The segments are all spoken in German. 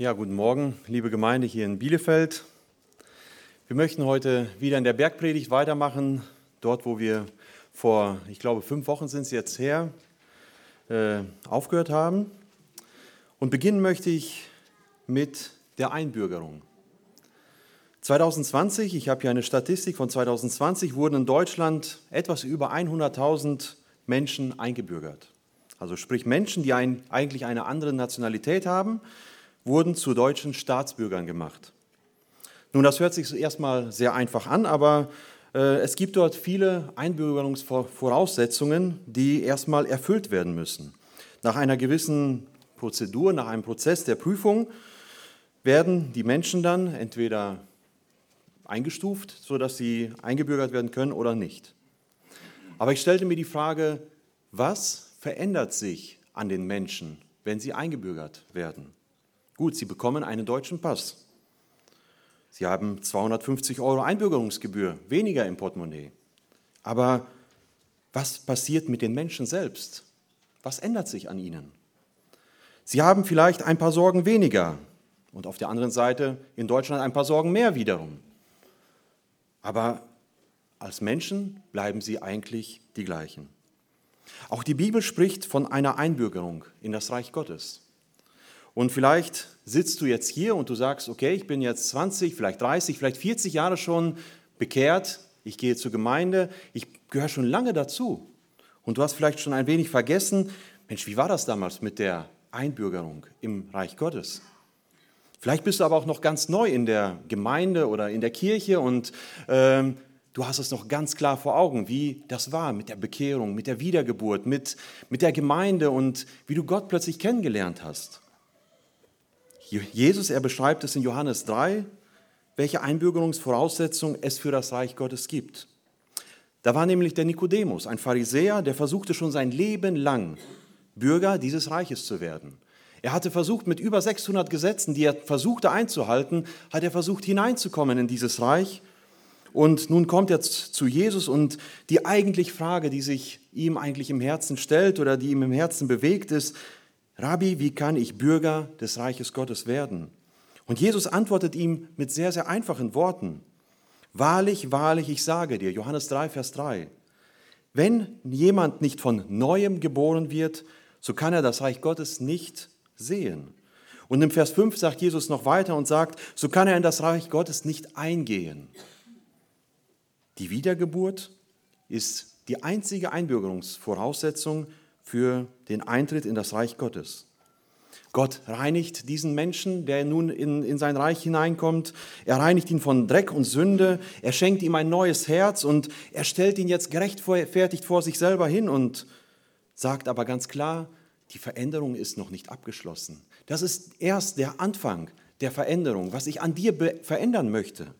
Ja, guten Morgen, liebe Gemeinde hier in Bielefeld. Wir möchten heute wieder in der Bergpredigt weitermachen, dort, wo wir vor, ich glaube, fünf Wochen sind es jetzt her, äh, aufgehört haben. Und beginnen möchte ich mit der Einbürgerung. 2020, ich habe hier eine Statistik von 2020, wurden in Deutschland etwas über 100.000 Menschen eingebürgert. Also sprich Menschen, die ein, eigentlich eine andere Nationalität haben, wurden zu deutschen Staatsbürgern gemacht. Nun, das hört sich erstmal sehr einfach an, aber äh, es gibt dort viele Einbürgerungsvoraussetzungen, die erstmal erfüllt werden müssen. Nach einer gewissen Prozedur, nach einem Prozess der Prüfung werden die Menschen dann entweder eingestuft, sodass sie eingebürgert werden können oder nicht. Aber ich stellte mir die Frage, was verändert sich an den Menschen, wenn sie eingebürgert werden? Gut, sie bekommen einen deutschen Pass. Sie haben 250 Euro Einbürgerungsgebühr, weniger im Portemonnaie. Aber was passiert mit den Menschen selbst? Was ändert sich an ihnen? Sie haben vielleicht ein paar Sorgen weniger und auf der anderen Seite in Deutschland ein paar Sorgen mehr wiederum. Aber als Menschen bleiben sie eigentlich die gleichen. Auch die Bibel spricht von einer Einbürgerung in das Reich Gottes. Und vielleicht sitzt du jetzt hier und du sagst, okay, ich bin jetzt 20, vielleicht 30, vielleicht 40 Jahre schon bekehrt, ich gehe zur Gemeinde, ich gehöre schon lange dazu. Und du hast vielleicht schon ein wenig vergessen, Mensch, wie war das damals mit der Einbürgerung im Reich Gottes? Vielleicht bist du aber auch noch ganz neu in der Gemeinde oder in der Kirche und ähm, du hast es noch ganz klar vor Augen, wie das war mit der Bekehrung, mit der Wiedergeburt, mit, mit der Gemeinde und wie du Gott plötzlich kennengelernt hast. Jesus, er beschreibt es in Johannes 3, welche Einbürgerungsvoraussetzungen es für das Reich Gottes gibt. Da war nämlich der Nikodemus, ein Pharisäer, der versuchte schon sein Leben lang, Bürger dieses Reiches zu werden. Er hatte versucht, mit über 600 Gesetzen, die er versuchte einzuhalten, hat er versucht hineinzukommen in dieses Reich. Und nun kommt er zu Jesus und die eigentliche Frage, die sich ihm eigentlich im Herzen stellt oder die ihm im Herzen bewegt, ist, Rabbi, wie kann ich Bürger des Reiches Gottes werden? Und Jesus antwortet ihm mit sehr, sehr einfachen Worten. Wahrlich, wahrlich, ich sage dir, Johannes 3, Vers 3, wenn jemand nicht von neuem geboren wird, so kann er das Reich Gottes nicht sehen. Und im Vers 5 sagt Jesus noch weiter und sagt, so kann er in das Reich Gottes nicht eingehen. Die Wiedergeburt ist die einzige Einbürgerungsvoraussetzung für den Eintritt in das Reich Gottes. Gott reinigt diesen Menschen, der nun in, in sein Reich hineinkommt. Er reinigt ihn von Dreck und Sünde. Er schenkt ihm ein neues Herz und er stellt ihn jetzt gerechtfertigt vor sich selber hin und sagt aber ganz klar, die Veränderung ist noch nicht abgeschlossen. Das ist erst der Anfang der Veränderung, was ich an dir verändern möchte.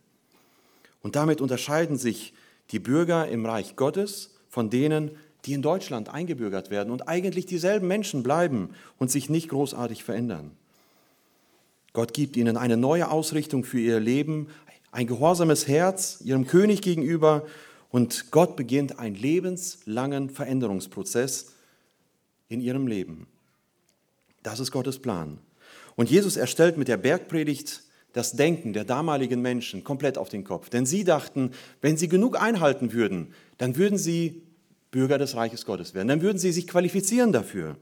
Und damit unterscheiden sich die Bürger im Reich Gottes von denen, die in Deutschland eingebürgert werden und eigentlich dieselben Menschen bleiben und sich nicht großartig verändern. Gott gibt ihnen eine neue Ausrichtung für ihr Leben, ein gehorsames Herz ihrem König gegenüber und Gott beginnt einen lebenslangen Veränderungsprozess in ihrem Leben. Das ist Gottes Plan. Und Jesus erstellt mit der Bergpredigt das Denken der damaligen Menschen komplett auf den Kopf. Denn sie dachten, wenn sie genug einhalten würden, dann würden sie Bürger des Reiches Gottes werden. Dann würden sie sich qualifizieren dafür.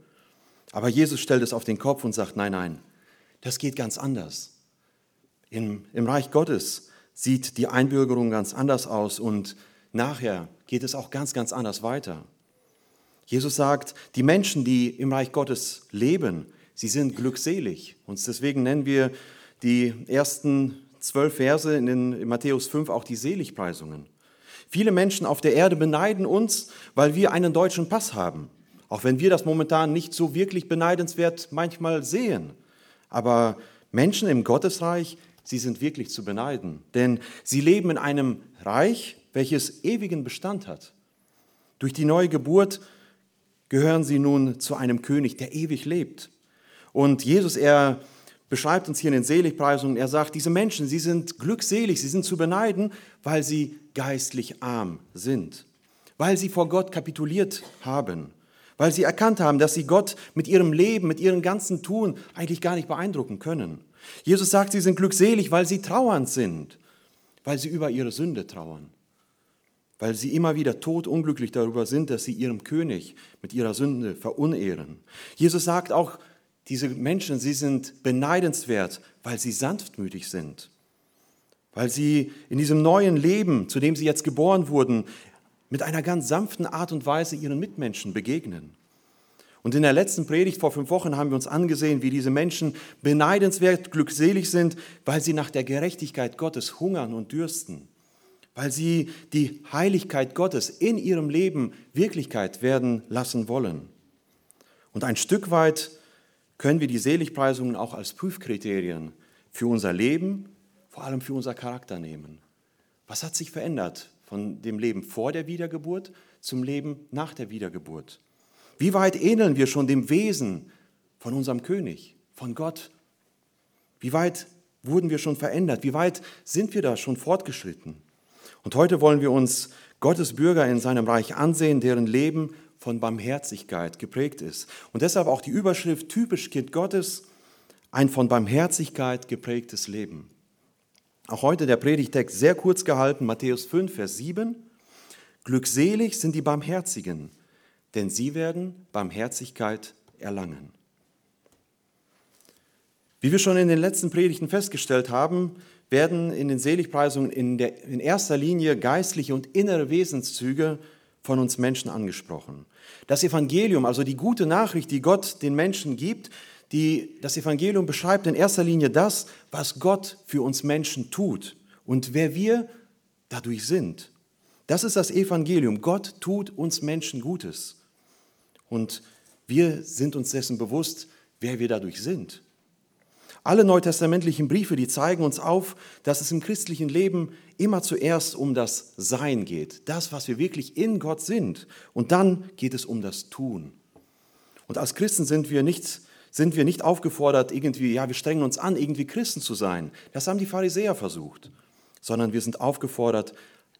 Aber Jesus stellt es auf den Kopf und sagt, nein, nein, das geht ganz anders. Im, Im Reich Gottes sieht die Einbürgerung ganz anders aus und nachher geht es auch ganz, ganz anders weiter. Jesus sagt, die Menschen, die im Reich Gottes leben, sie sind glückselig. Und deswegen nennen wir die ersten zwölf Verse in, den, in Matthäus 5 auch die Seligpreisungen. Viele Menschen auf der Erde beneiden uns, weil wir einen deutschen Pass haben. Auch wenn wir das momentan nicht so wirklich beneidenswert manchmal sehen. Aber Menschen im Gottesreich, sie sind wirklich zu beneiden. Denn sie leben in einem Reich, welches ewigen Bestand hat. Durch die neue Geburt gehören sie nun zu einem König, der ewig lebt. Und Jesus, er beschreibt uns hier in den Seligpreisungen, er sagt, diese Menschen, sie sind glückselig, sie sind zu beneiden, weil sie geistlich arm sind, weil sie vor Gott kapituliert haben, weil sie erkannt haben, dass sie Gott mit ihrem Leben, mit ihrem ganzen Tun eigentlich gar nicht beeindrucken können. Jesus sagt, sie sind glückselig, weil sie trauernd sind, weil sie über ihre Sünde trauern, weil sie immer wieder todunglücklich darüber sind, dass sie ihrem König mit ihrer Sünde verunehren. Jesus sagt auch, diese Menschen, sie sind beneidenswert, weil sie sanftmütig sind, weil sie in diesem neuen Leben, zu dem sie jetzt geboren wurden, mit einer ganz sanften Art und Weise ihren Mitmenschen begegnen. Und in der letzten Predigt vor fünf Wochen haben wir uns angesehen, wie diese Menschen beneidenswert glückselig sind, weil sie nach der Gerechtigkeit Gottes hungern und dürsten, weil sie die Heiligkeit Gottes in ihrem Leben Wirklichkeit werden lassen wollen. Und ein Stück weit können wir die Seligpreisungen auch als Prüfkriterien für unser Leben, vor allem für unser Charakter nehmen. Was hat sich verändert von dem Leben vor der Wiedergeburt zum Leben nach der Wiedergeburt? Wie weit ähneln wir schon dem Wesen von unserem König, von Gott? Wie weit wurden wir schon verändert? Wie weit sind wir da schon fortgeschritten? Und heute wollen wir uns Gottes Bürger in seinem Reich ansehen, deren Leben von Barmherzigkeit geprägt ist. Und deshalb auch die Überschrift typisch Kind Gottes, ein von Barmherzigkeit geprägtes Leben. Auch heute der Predigtext sehr kurz gehalten, Matthäus 5, Vers 7. Glückselig sind die Barmherzigen, denn sie werden Barmherzigkeit erlangen. Wie wir schon in den letzten Predigten festgestellt haben, werden in den Seligpreisungen in, der, in erster Linie geistliche und innere Wesenszüge von uns Menschen angesprochen. Das Evangelium, also die gute Nachricht, die Gott den Menschen gibt, die, das Evangelium beschreibt in erster Linie das, was Gott für uns Menschen tut und wer wir dadurch sind. Das ist das Evangelium. Gott tut uns Menschen Gutes. Und wir sind uns dessen bewusst, wer wir dadurch sind. Alle neutestamentlichen Briefe, die zeigen uns auf, dass es im christlichen Leben immer zuerst um das Sein geht, das, was wir wirklich in Gott sind. Und dann geht es um das Tun. Und als Christen sind wir nicht, sind wir nicht aufgefordert, irgendwie, ja, wir strengen uns an, irgendwie Christen zu sein. Das haben die Pharisäer versucht. Sondern wir sind aufgefordert,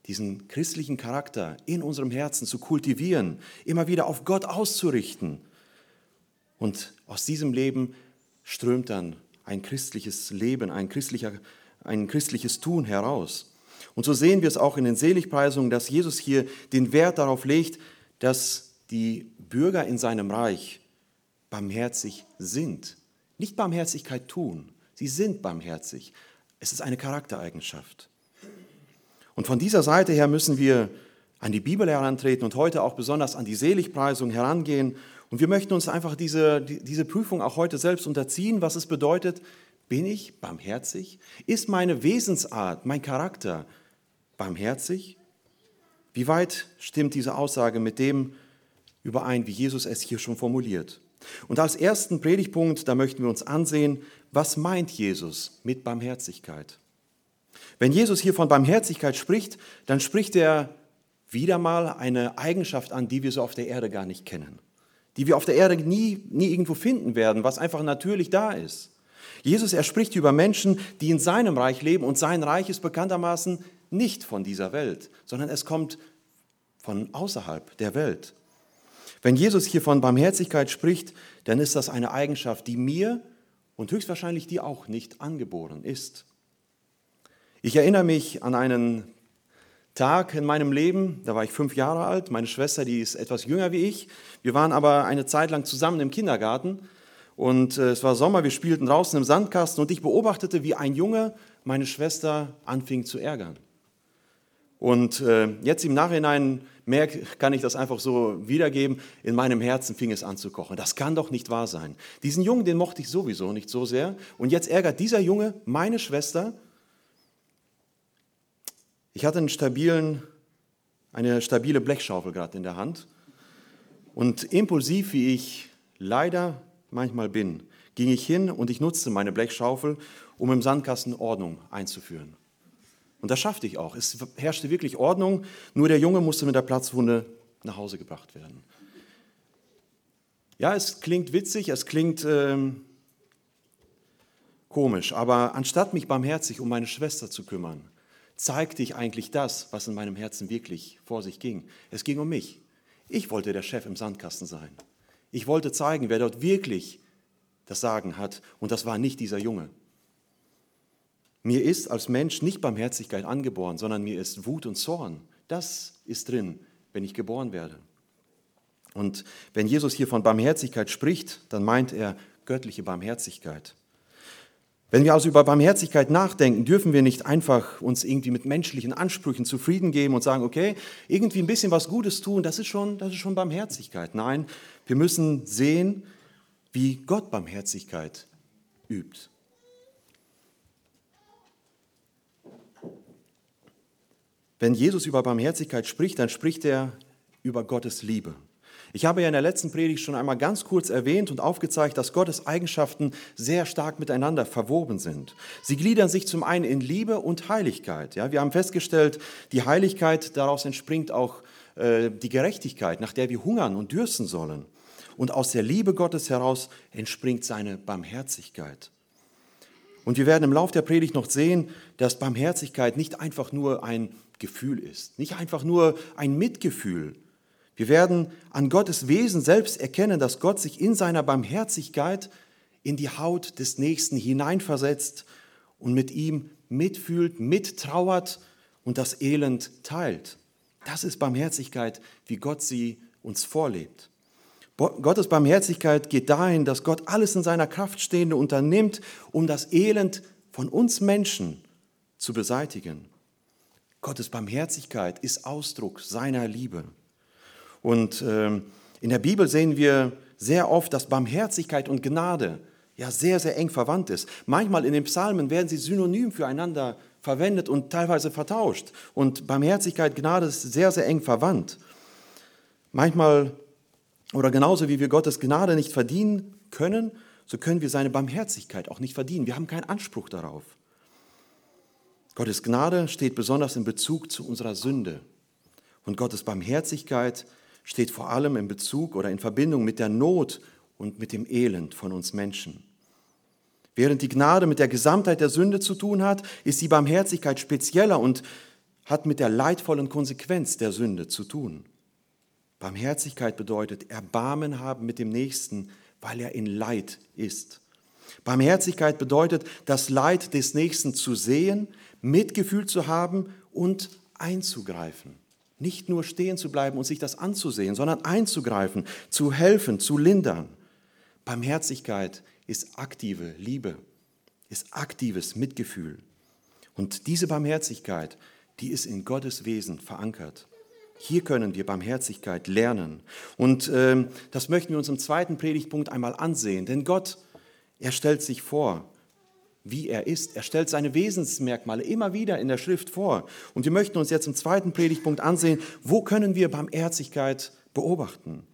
diesen christlichen Charakter in unserem Herzen zu kultivieren, immer wieder auf Gott auszurichten. Und aus diesem Leben strömt dann ein christliches Leben, ein, christlicher, ein christliches Tun heraus. Und so sehen wir es auch in den Seligpreisungen, dass Jesus hier den Wert darauf legt, dass die Bürger in seinem Reich barmherzig sind. Nicht Barmherzigkeit tun, sie sind barmherzig. Es ist eine Charaktereigenschaft. Und von dieser Seite her müssen wir an die Bibel herantreten und heute auch besonders an die Seligpreisung herangehen. Und wir möchten uns einfach diese, diese Prüfung auch heute selbst unterziehen, was es bedeutet, bin ich barmherzig? Ist meine Wesensart, mein Charakter barmherzig? Wie weit stimmt diese Aussage mit dem überein, wie Jesus es hier schon formuliert? Und als ersten Predigpunkt, da möchten wir uns ansehen, was meint Jesus mit Barmherzigkeit? Wenn Jesus hier von Barmherzigkeit spricht, dann spricht er wieder mal eine Eigenschaft an, die wir so auf der Erde gar nicht kennen, die wir auf der Erde nie, nie irgendwo finden werden, was einfach natürlich da ist. Jesus, er spricht über Menschen, die in seinem Reich leben und sein Reich ist bekanntermaßen nicht von dieser Welt, sondern es kommt von außerhalb der Welt. Wenn Jesus hier von Barmherzigkeit spricht, dann ist das eine Eigenschaft, die mir und höchstwahrscheinlich dir auch nicht angeboren ist. Ich erinnere mich an einen Tag in meinem Leben, da war ich fünf Jahre alt, meine Schwester, die ist etwas jünger wie ich. Wir waren aber eine Zeit lang zusammen im Kindergarten und äh, es war Sommer, wir spielten draußen im Sandkasten und ich beobachtete, wie ein Junge meine Schwester anfing zu ärgern. Und äh, jetzt im Nachhinein merke, kann ich das einfach so wiedergeben, in meinem Herzen fing es an zu kochen. Das kann doch nicht wahr sein. Diesen Jungen, den mochte ich sowieso nicht so sehr. Und jetzt ärgert dieser Junge meine Schwester ich hatte einen stabilen, eine stabile Blechschaufel gerade in der Hand und impulsiv, wie ich leider manchmal bin, ging ich hin und ich nutzte meine Blechschaufel, um im Sandkasten Ordnung einzuführen. Und das schaffte ich auch. Es herrschte wirklich Ordnung, nur der Junge musste mit der Platzwunde nach Hause gebracht werden. Ja, es klingt witzig, es klingt ähm, komisch, aber anstatt mich barmherzig um meine Schwester zu kümmern, zeigte ich eigentlich das, was in meinem Herzen wirklich vor sich ging. Es ging um mich. Ich wollte der Chef im Sandkasten sein. Ich wollte zeigen, wer dort wirklich das Sagen hat. Und das war nicht dieser Junge. Mir ist als Mensch nicht Barmherzigkeit angeboren, sondern mir ist Wut und Zorn. Das ist drin, wenn ich geboren werde. Und wenn Jesus hier von Barmherzigkeit spricht, dann meint er göttliche Barmherzigkeit. Wenn wir also über Barmherzigkeit nachdenken, dürfen wir nicht einfach uns irgendwie mit menschlichen Ansprüchen zufrieden geben und sagen, okay, irgendwie ein bisschen was Gutes tun, das ist schon, das ist schon Barmherzigkeit. Nein, wir müssen sehen, wie Gott Barmherzigkeit übt. Wenn Jesus über Barmherzigkeit spricht, dann spricht er über Gottes Liebe. Ich habe ja in der letzten Predigt schon einmal ganz kurz erwähnt und aufgezeigt, dass Gottes Eigenschaften sehr stark miteinander verwoben sind. Sie gliedern sich zum einen in Liebe und Heiligkeit. Ja, wir haben festgestellt, die Heiligkeit, daraus entspringt auch äh, die Gerechtigkeit, nach der wir hungern und dürsten sollen. Und aus der Liebe Gottes heraus entspringt seine Barmherzigkeit. Und wir werden im Laufe der Predigt noch sehen, dass Barmherzigkeit nicht einfach nur ein Gefühl ist, nicht einfach nur ein Mitgefühl, wir werden an Gottes Wesen selbst erkennen, dass Gott sich in seiner Barmherzigkeit in die Haut des Nächsten hineinversetzt und mit ihm mitfühlt, mittrauert und das Elend teilt. Das ist Barmherzigkeit, wie Gott sie uns vorlebt. Gottes Barmherzigkeit geht dahin, dass Gott alles in seiner Kraft Stehende unternimmt, um das Elend von uns Menschen zu beseitigen. Gottes Barmherzigkeit ist Ausdruck seiner Liebe. Und ähm, in der Bibel sehen wir sehr oft, dass Barmherzigkeit und Gnade ja sehr, sehr eng verwandt ist. Manchmal in den Psalmen werden sie synonym füreinander verwendet und teilweise vertauscht. Und Barmherzigkeit, Gnade ist sehr, sehr eng verwandt. Manchmal oder genauso wie wir Gottes Gnade nicht verdienen können, so können wir seine Barmherzigkeit auch nicht verdienen. Wir haben keinen Anspruch darauf. Gottes Gnade steht besonders in Bezug zu unserer Sünde. Und Gottes Barmherzigkeit steht vor allem in Bezug oder in Verbindung mit der Not und mit dem Elend von uns Menschen. Während die Gnade mit der Gesamtheit der Sünde zu tun hat, ist die Barmherzigkeit spezieller und hat mit der leidvollen Konsequenz der Sünde zu tun. Barmherzigkeit bedeutet Erbarmen haben mit dem Nächsten, weil er in Leid ist. Barmherzigkeit bedeutet, das Leid des Nächsten zu sehen, Mitgefühl zu haben und einzugreifen. Nicht nur stehen zu bleiben und sich das anzusehen, sondern einzugreifen, zu helfen, zu lindern. Barmherzigkeit ist aktive Liebe, ist aktives Mitgefühl. Und diese Barmherzigkeit, die ist in Gottes Wesen verankert. Hier können wir Barmherzigkeit lernen. Und äh, das möchten wir uns im zweiten Predigtpunkt einmal ansehen. Denn Gott, er stellt sich vor wie er ist. Er stellt seine Wesensmerkmale immer wieder in der Schrift vor. Und wir möchten uns jetzt im zweiten Predigtpunkt ansehen, wo können wir Barmherzigkeit beobachten.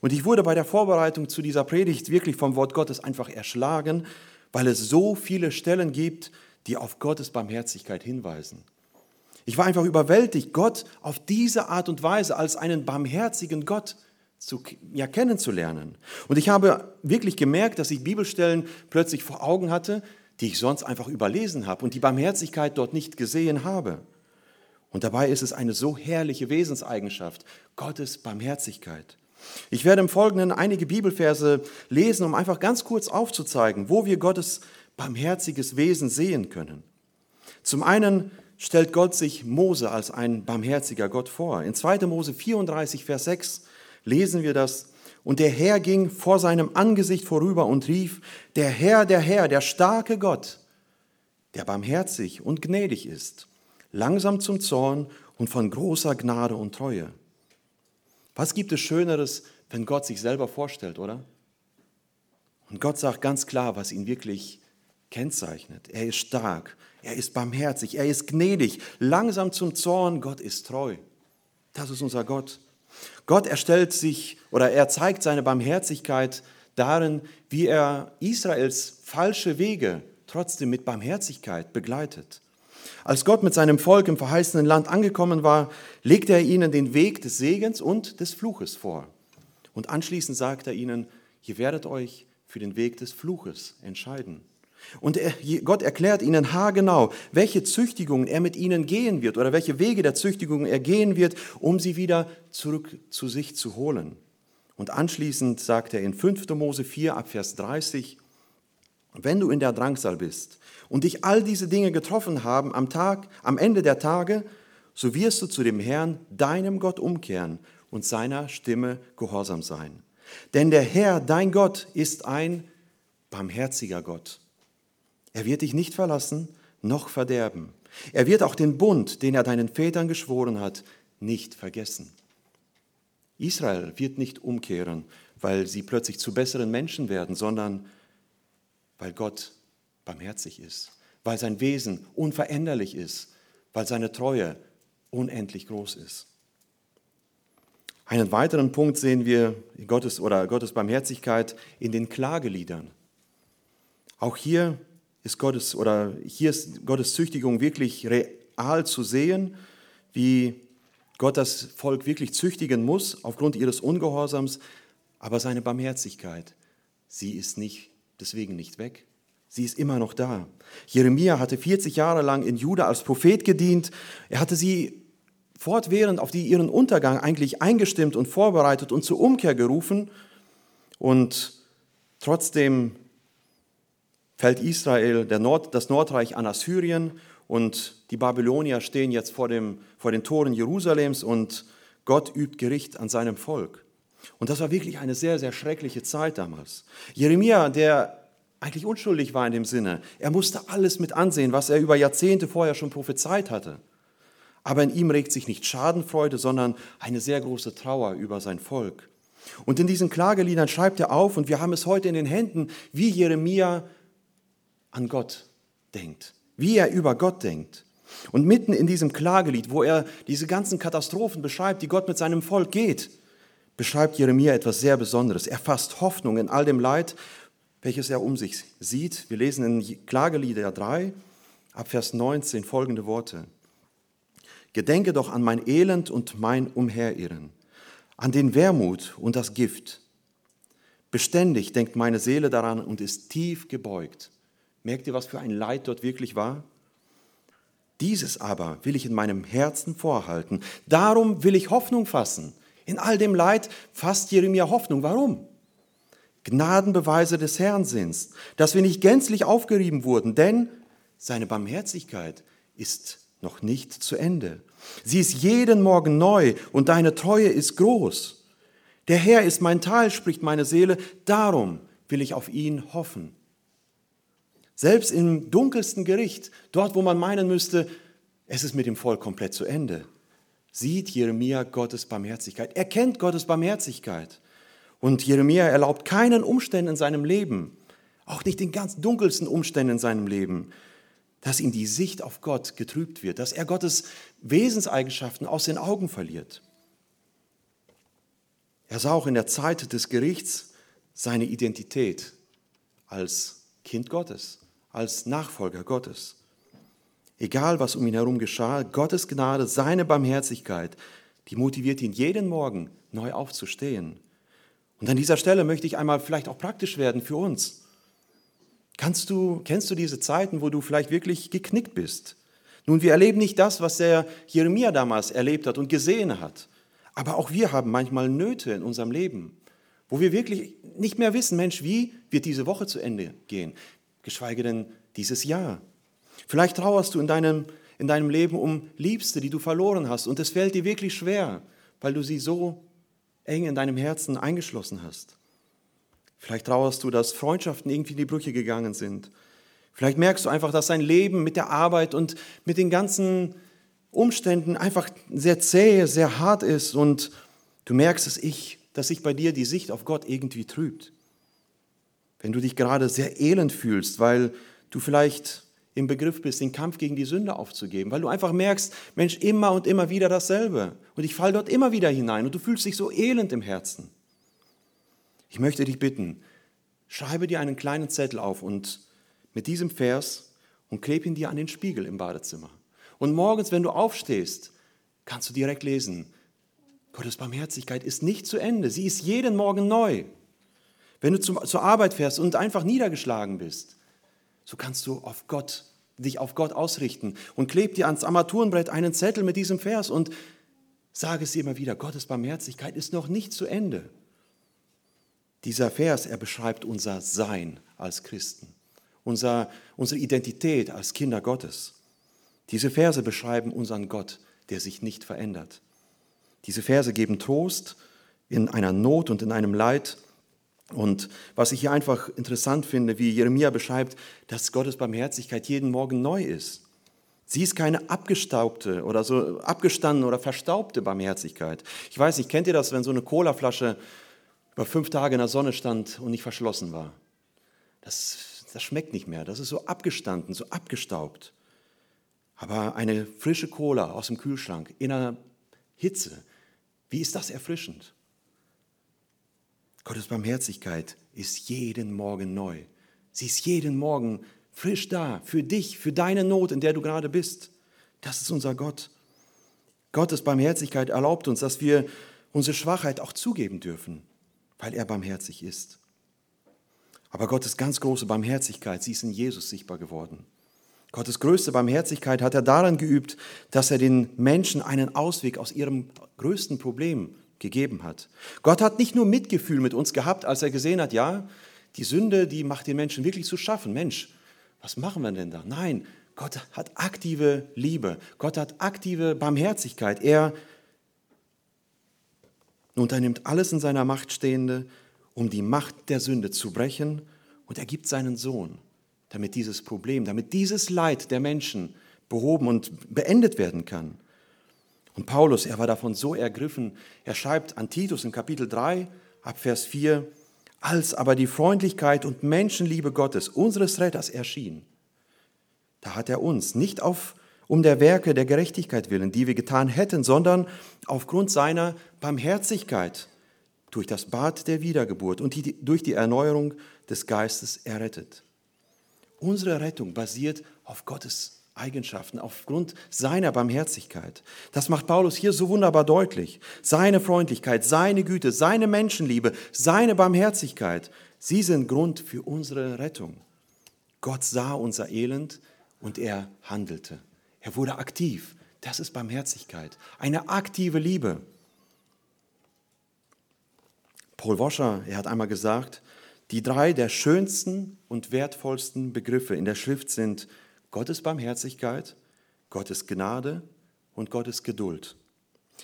Und ich wurde bei der Vorbereitung zu dieser Predigt wirklich vom Wort Gottes einfach erschlagen, weil es so viele Stellen gibt, die auf Gottes Barmherzigkeit hinweisen. Ich war einfach überwältigt, Gott auf diese Art und Weise als einen barmherzigen Gott zu, ja, kennenzulernen. Und ich habe wirklich gemerkt, dass ich Bibelstellen plötzlich vor Augen hatte, die ich sonst einfach überlesen habe und die Barmherzigkeit dort nicht gesehen habe. Und dabei ist es eine so herrliche Wesenseigenschaft, Gottes Barmherzigkeit. Ich werde im Folgenden einige Bibelverse lesen, um einfach ganz kurz aufzuzeigen, wo wir Gottes barmherziges Wesen sehen können. Zum einen stellt Gott sich Mose als ein barmherziger Gott vor. In 2. Mose 34, Vers 6 lesen wir das, und der Herr ging vor seinem Angesicht vorüber und rief, der Herr, der Herr, der starke Gott, der barmherzig und gnädig ist, langsam zum Zorn und von großer Gnade und Treue. Was gibt es Schöneres, wenn Gott sich selber vorstellt, oder? Und Gott sagt ganz klar, was ihn wirklich kennzeichnet. Er ist stark, er ist barmherzig, er ist gnädig, langsam zum Zorn, Gott ist treu. Das ist unser Gott. Gott erstellt sich oder er zeigt seine Barmherzigkeit darin, wie er Israels falsche Wege trotzdem mit Barmherzigkeit begleitet. Als Gott mit seinem Volk im verheißenen Land angekommen war, legte er ihnen den Weg des Segens und des Fluches vor. Und anschließend sagt er ihnen, ihr werdet euch für den Weg des Fluches entscheiden. Und er, Gott erklärt ihnen haargenau, welche Züchtigungen er mit ihnen gehen wird oder welche Wege der Züchtigung er gehen wird, um sie wieder zurück zu sich zu holen. Und anschließend sagt er in 5. Mose 4 ab Vers 30, wenn du in der Drangsal bist und dich all diese Dinge getroffen haben am Tag, am Ende der Tage, so wirst du zu dem Herrn, deinem Gott, umkehren und seiner Stimme gehorsam sein. Denn der Herr, dein Gott, ist ein barmherziger Gott. Er wird dich nicht verlassen, noch verderben. Er wird auch den Bund, den er deinen Vätern geschworen hat, nicht vergessen. Israel wird nicht umkehren, weil sie plötzlich zu besseren Menschen werden, sondern weil Gott barmherzig ist, weil sein Wesen unveränderlich ist, weil seine Treue unendlich groß ist. Einen weiteren Punkt sehen wir Gottes oder Gottes Barmherzigkeit in den Klageliedern. Auch hier ist Gottes oder hier ist Gottes Züchtigung wirklich real zu sehen, wie Gott das Volk wirklich züchtigen muss aufgrund ihres Ungehorsams, aber seine Barmherzigkeit, sie ist nicht deswegen nicht weg. Sie ist immer noch da. Jeremia hatte 40 Jahre lang in Juda als Prophet gedient. Er hatte sie fortwährend auf die, ihren Untergang eigentlich eingestimmt und vorbereitet und zur Umkehr gerufen. Und trotzdem fällt Israel, Nord, das Nordreich an Assyrien und die Babylonier stehen jetzt vor, dem, vor den Toren Jerusalems und Gott übt Gericht an seinem Volk. Und das war wirklich eine sehr, sehr schreckliche Zeit damals. Jeremia, der eigentlich unschuldig war in dem Sinne, er musste alles mit ansehen, was er über Jahrzehnte vorher schon prophezeit hatte. Aber in ihm regt sich nicht Schadenfreude, sondern eine sehr große Trauer über sein Volk. Und in diesen Klageliedern schreibt er auf, und wir haben es heute in den Händen, wie Jeremia an Gott denkt, wie er über Gott denkt. Und mitten in diesem Klagelied, wo er diese ganzen Katastrophen beschreibt, die Gott mit seinem Volk geht, beschreibt Jeremia etwas sehr Besonderes. Er fasst Hoffnung in all dem Leid, welches er um sich sieht. Wir lesen in Klagelieder 3, ab Vers 19 folgende Worte. Gedenke doch an mein Elend und mein Umherirren, an den Wermut und das Gift. Beständig denkt meine Seele daran und ist tief gebeugt. Merkt ihr, was für ein Leid dort wirklich war? Dieses aber will ich in meinem Herzen vorhalten. Darum will ich Hoffnung fassen. In all dem Leid fasst Jeremia Hoffnung. Warum? Gnadenbeweise des Herrn sind, dass wir nicht gänzlich aufgerieben wurden, denn seine Barmherzigkeit ist noch nicht zu Ende. Sie ist jeden Morgen neu und deine Treue ist groß. Der Herr ist mein Teil, spricht meine Seele, darum will ich auf ihn hoffen. Selbst im dunkelsten Gericht, dort wo man meinen müsste, es ist mit dem Volk komplett zu Ende, sieht Jeremia Gottes Barmherzigkeit. Er kennt Gottes Barmherzigkeit. Und Jeremia erlaubt keinen Umständen in seinem Leben, auch nicht den ganz dunkelsten Umständen in seinem Leben, dass ihm die Sicht auf Gott getrübt wird, dass er Gottes Wesenseigenschaften aus den Augen verliert. Er sah auch in der Zeit des Gerichts seine Identität als Kind Gottes, als Nachfolger Gottes. Egal, was um ihn herum geschah, Gottes Gnade, seine Barmherzigkeit, die motiviert ihn jeden Morgen neu aufzustehen. Und an dieser Stelle möchte ich einmal vielleicht auch praktisch werden für uns. Kannst du, kennst du diese Zeiten, wo du vielleicht wirklich geknickt bist? Nun, wir erleben nicht das, was der Jeremia damals erlebt hat und gesehen hat. Aber auch wir haben manchmal Nöte in unserem Leben, wo wir wirklich nicht mehr wissen, Mensch, wie wird diese Woche zu Ende gehen? Geschweige denn dieses Jahr. Vielleicht trauerst du in deinem, in deinem Leben um Liebste, die du verloren hast und es fällt dir wirklich schwer, weil du sie so eng in deinem Herzen eingeschlossen hast. Vielleicht trauerst du, dass Freundschaften irgendwie in die Brüche gegangen sind. Vielleicht merkst du einfach, dass dein Leben mit der Arbeit und mit den ganzen Umständen einfach sehr zäh, sehr hart ist und du merkst, dass, ich, dass sich bei dir die Sicht auf Gott irgendwie trübt. Wenn du dich gerade sehr elend fühlst, weil du vielleicht im Begriff bist, den Kampf gegen die Sünde aufzugeben, weil du einfach merkst, Mensch, immer und immer wieder dasselbe und ich falle dort immer wieder hinein und du fühlst dich so elend im Herzen. Ich möchte dich bitten, schreibe dir einen kleinen Zettel auf und mit diesem Vers und klebe ihn dir an den Spiegel im Badezimmer. Und morgens, wenn du aufstehst, kannst du direkt lesen, Gottes Barmherzigkeit ist nicht zu Ende, sie ist jeden Morgen neu. Wenn du zur Arbeit fährst und einfach niedergeschlagen bist, so kannst du auf Gott, dich auf Gott ausrichten und kleb dir ans Armaturenbrett einen Zettel mit diesem Vers und sage es dir immer wieder, Gottes Barmherzigkeit ist noch nicht zu Ende. Dieser Vers, er beschreibt unser Sein als Christen, unser, unsere Identität als Kinder Gottes. Diese Verse beschreiben unseren Gott, der sich nicht verändert. Diese Verse geben Trost in einer Not und in einem Leid. Und was ich hier einfach interessant finde, wie Jeremia beschreibt, dass Gottes Barmherzigkeit jeden Morgen neu ist. Sie ist keine abgestaubte oder so abgestandene oder verstaubte Barmherzigkeit. Ich weiß nicht, kennt ihr das, wenn so eine Colaflasche über fünf Tage in der Sonne stand und nicht verschlossen war? Das, das schmeckt nicht mehr. Das ist so abgestanden, so abgestaubt. Aber eine frische Cola aus dem Kühlschrank in einer Hitze, wie ist das erfrischend? Gottes Barmherzigkeit ist jeden Morgen neu. Sie ist jeden Morgen frisch da für dich, für deine Not, in der du gerade bist. Das ist unser Gott. Gottes Barmherzigkeit erlaubt uns, dass wir unsere Schwachheit auch zugeben dürfen, weil er barmherzig ist. Aber Gottes ganz große Barmherzigkeit, sie ist in Jesus sichtbar geworden. Gottes größte Barmherzigkeit hat er daran geübt, dass er den Menschen einen Ausweg aus ihrem größten Problem gegeben hat. Gott hat nicht nur Mitgefühl mit uns gehabt, als er gesehen hat, ja, die Sünde, die macht den Menschen wirklich zu schaffen. Mensch, was machen wir denn da? Nein, Gott hat aktive Liebe. Gott hat aktive Barmherzigkeit. Er unternimmt alles in seiner Macht Stehende, um die Macht der Sünde zu brechen. Und er gibt seinen Sohn damit dieses Problem, damit dieses Leid der Menschen behoben und beendet werden kann. Und Paulus, er war davon so ergriffen, er schreibt an Titus in Kapitel 3 ab Vers 4, als aber die Freundlichkeit und Menschenliebe Gottes, unseres Retters, erschien, da hat er uns nicht auf um der Werke der Gerechtigkeit willen, die wir getan hätten, sondern aufgrund seiner Barmherzigkeit durch das Bad der Wiedergeburt und die, durch die Erneuerung des Geistes errettet. Unsere Rettung basiert auf Gottes Eigenschaften, aufgrund seiner Barmherzigkeit. Das macht Paulus hier so wunderbar deutlich. Seine Freundlichkeit, seine Güte, seine Menschenliebe, seine Barmherzigkeit, sie sind Grund für unsere Rettung. Gott sah unser Elend und er handelte. Er wurde aktiv. Das ist Barmherzigkeit, eine aktive Liebe. Paul Wascher, er hat einmal gesagt, die drei der schönsten und wertvollsten Begriffe in der Schrift sind Gottes Barmherzigkeit, Gottes Gnade und Gottes Geduld.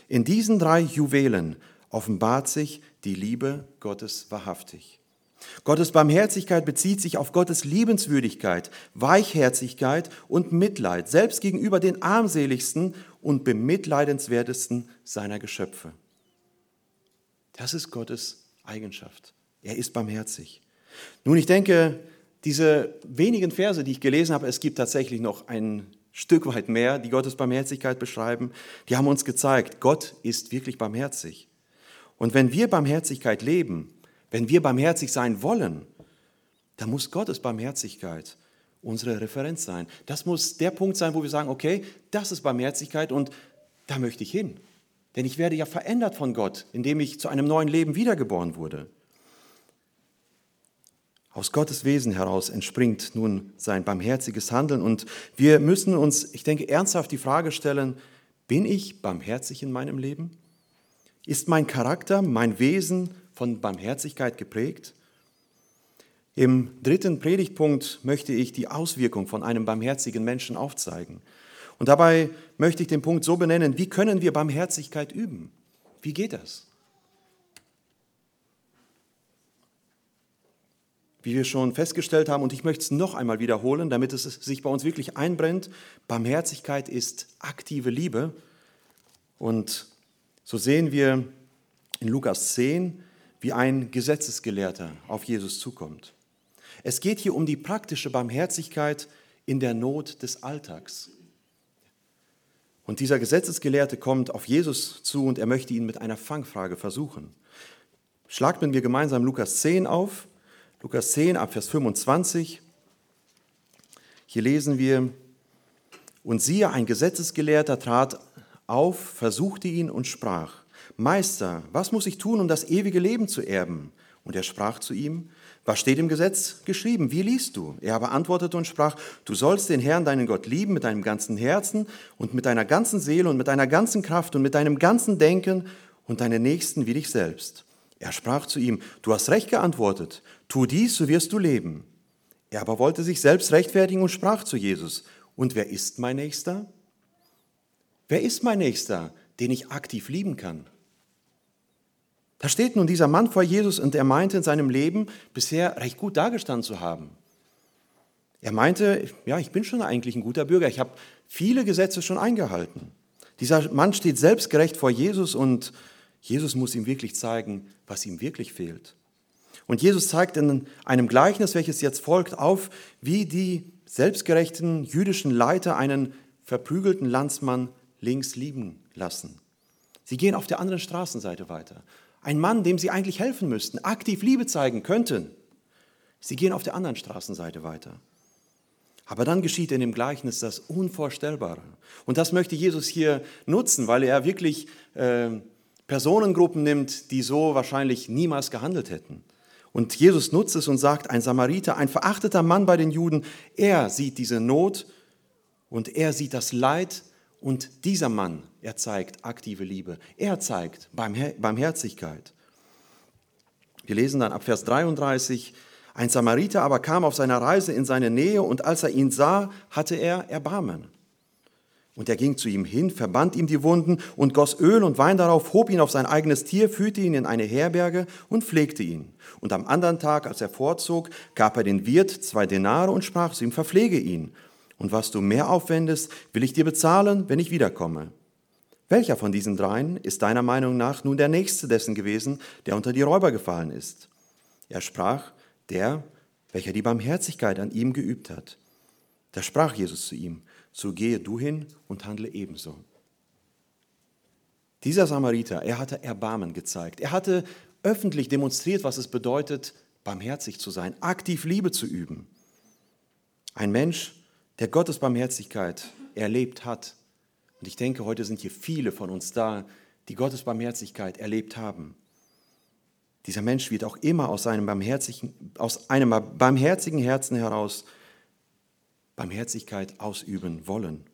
In diesen drei Juwelen offenbart sich die Liebe Gottes wahrhaftig. Gottes Barmherzigkeit bezieht sich auf Gottes Liebenswürdigkeit, Weichherzigkeit und Mitleid, selbst gegenüber den armseligsten und bemitleidenswertesten seiner Geschöpfe. Das ist Gottes Eigenschaft. Er ist barmherzig. Nun, ich denke, diese wenigen Verse, die ich gelesen habe, es gibt tatsächlich noch ein Stück weit mehr, die Gottes Barmherzigkeit beschreiben. Die haben uns gezeigt, Gott ist wirklich barmherzig. Und wenn wir Barmherzigkeit leben, wenn wir barmherzig sein wollen, dann muss Gottes Barmherzigkeit unsere Referenz sein. Das muss der Punkt sein, wo wir sagen, okay, das ist Barmherzigkeit und da möchte ich hin. Denn ich werde ja verändert von Gott, indem ich zu einem neuen Leben wiedergeboren wurde. Aus Gottes Wesen heraus entspringt nun sein barmherziges Handeln und wir müssen uns, ich denke, ernsthaft die Frage stellen, bin ich barmherzig in meinem Leben? Ist mein Charakter, mein Wesen von Barmherzigkeit geprägt? Im dritten Predigtpunkt möchte ich die Auswirkung von einem barmherzigen Menschen aufzeigen. Und dabei möchte ich den Punkt so benennen, wie können wir Barmherzigkeit üben? Wie geht das? Wie wir schon festgestellt haben, und ich möchte es noch einmal wiederholen, damit es sich bei uns wirklich einbrennt, Barmherzigkeit ist aktive Liebe. Und so sehen wir in Lukas 10, wie ein Gesetzesgelehrter auf Jesus zukommt. Es geht hier um die praktische Barmherzigkeit in der Not des Alltags. Und dieser Gesetzesgelehrte kommt auf Jesus zu und er möchte ihn mit einer Fangfrage versuchen. Schlagt mit mir gemeinsam Lukas 10 auf Lukas 10 ab Vers 25. Hier lesen wir, und siehe, ein Gesetzesgelehrter trat auf, versuchte ihn und sprach, Meister, was muss ich tun, um das ewige Leben zu erben? Und er sprach zu ihm, was steht im Gesetz geschrieben? Wie liest du? Er aber antwortete und sprach, du sollst den Herrn, deinen Gott, lieben mit deinem ganzen Herzen und mit deiner ganzen Seele und mit deiner ganzen Kraft und mit deinem ganzen Denken und deinen Nächsten wie dich selbst. Er sprach zu ihm, du hast recht geantwortet, tu dies, so wirst du leben. Er aber wollte sich selbst rechtfertigen und sprach zu Jesus, und wer ist mein Nächster? Wer ist mein Nächster, den ich aktiv lieben kann? Da steht nun dieser Mann vor Jesus und er meinte in seinem Leben bisher recht gut dargestanden zu haben. Er meinte, ja, ich bin schon eigentlich ein guter Bürger, ich habe viele Gesetze schon eingehalten. Dieser Mann steht selbstgerecht vor Jesus und Jesus muss ihm wirklich zeigen, was ihm wirklich fehlt. Und Jesus zeigt in einem Gleichnis, welches jetzt folgt, auf, wie die selbstgerechten jüdischen Leiter einen verprügelten Landsmann links lieben lassen. Sie gehen auf der anderen Straßenseite weiter. Ein Mann, dem sie eigentlich helfen müssten, aktiv Liebe zeigen könnten. Sie gehen auf der anderen Straßenseite weiter. Aber dann geschieht in dem Gleichnis das Unvorstellbare. Und das möchte Jesus hier nutzen, weil er wirklich äh, Personengruppen nimmt, die so wahrscheinlich niemals gehandelt hätten. Und Jesus nutzt es und sagt, ein Samariter, ein verachteter Mann bei den Juden, er sieht diese Not und er sieht das Leid und dieser Mann, er zeigt aktive Liebe. Er zeigt Barmherzigkeit. Wir lesen dann ab Vers 33, ein Samariter aber kam auf seiner Reise in seine Nähe und als er ihn sah, hatte er Erbarmen. Und er ging zu ihm hin, verband ihm die Wunden und goss Öl und Wein darauf, hob ihn auf sein eigenes Tier, führte ihn in eine Herberge und pflegte ihn. Und am anderen Tag, als er vorzog, gab er den Wirt zwei Denare und sprach zu ihm, verpflege ihn und was du mehr aufwendest, will ich dir bezahlen, wenn ich wiederkomme. Welcher von diesen dreien ist deiner Meinung nach nun der nächste dessen gewesen, der unter die Räuber gefallen ist? Er sprach, der, welcher die Barmherzigkeit an ihm geübt hat. Da sprach Jesus zu ihm, so gehe du hin und handle ebenso. Dieser Samariter, er hatte Erbarmen gezeigt. Er hatte öffentlich demonstriert, was es bedeutet, barmherzig zu sein, aktiv Liebe zu üben. Ein Mensch, der Gottes Barmherzigkeit erlebt hat. Und ich denke, heute sind hier viele von uns da, die Gottes Barmherzigkeit erlebt haben. Dieser Mensch wird auch immer aus einem barmherzigen, aus einem barmherzigen Herzen heraus Barmherzigkeit ausüben wollen.